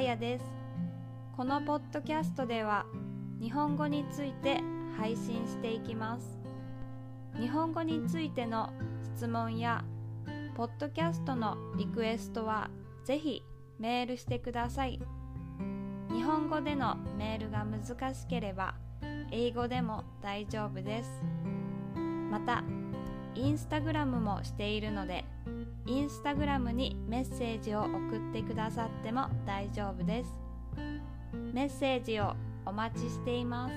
やです。このポッドキャストでは日本語について配信していきます。日本語についての質問やポッドキャストのリクエストはぜひメールしてください。日本語でのメールが難しければ英語でも大丈夫です。またインスタグラムもしているのでインスタグラムにメッセージを送ってくださっても大丈夫です。メッセージをお待ちしています。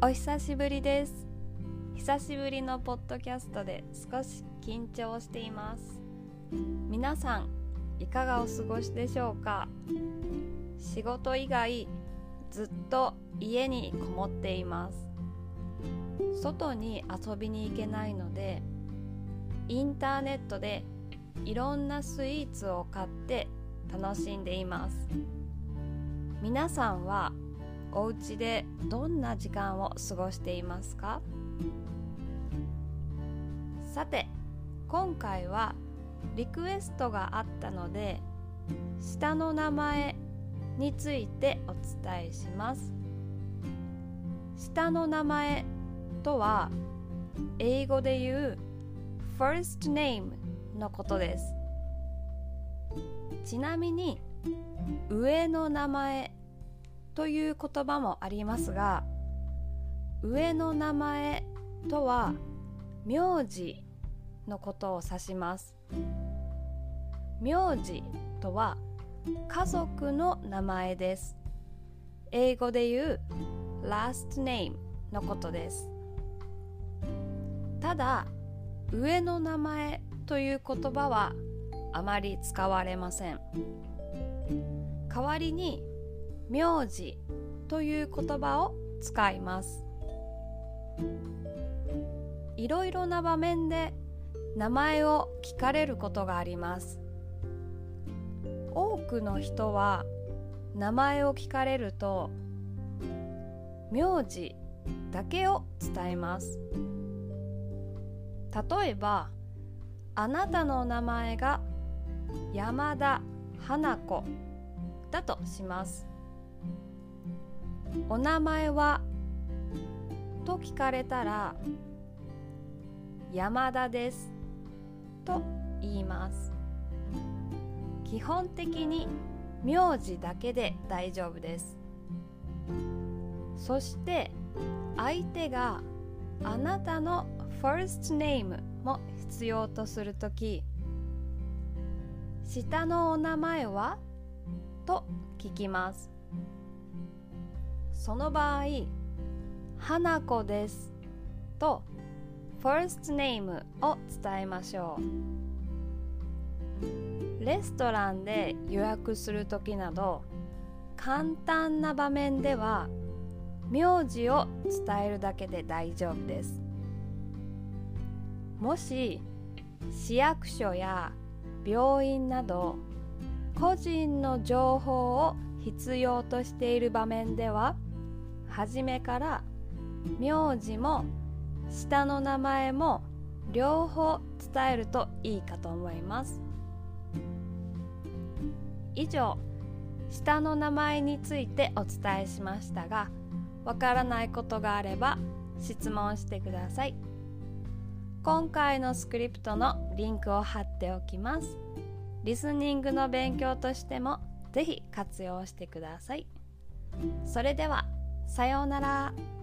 お久しぶりです。久しぶりのポッドキャストで少し緊張しています。皆さんいかがお過ごしでしょうか？仕事以外ずっと家にこもっています。外に遊びに行けないのでインターネットでいろんなスイーツを買って楽しんでいます。皆さんはお家でどんな時間を過ごしていますか？さて今回はリクエストがあったので下の名前についてお伝えします。下の名前とは英語で言う first name のことです。ちなみに上の名前という言葉もありますが上の名前とは名字のことを指します。名字とは家族の名前です。英語で言う last name のことです。ただ上の名前という言葉はあまり使われません。代わりに名字という言葉を使います。いろいろな場面で名前を聞かれることがあります。多くの人は名前を聞かれると名字だけを伝えます。例えばあなたの名前が山田花子だとします。お名前はと聞かれたら山田ですと言います。基本的に名字だけで大丈夫です。そして相手があなたの first name も必要とするとき下のお名前はと聞きます。その場合花子ですと first name を伝えましょう。レストランで予約する時など簡単な場面では名字を伝えるだけで大丈夫です。もし市役所や病院など個人の情報を必要としている場面では初めから名字も下の名前も両方伝えるといいかと思います。以上。下の名前についてお伝えしましたがわからないことがあれば質問してください。今回のスクリプトのリンクを貼っておきます。リスニングの勉強としてもぜひ活用してください。それではさようなら。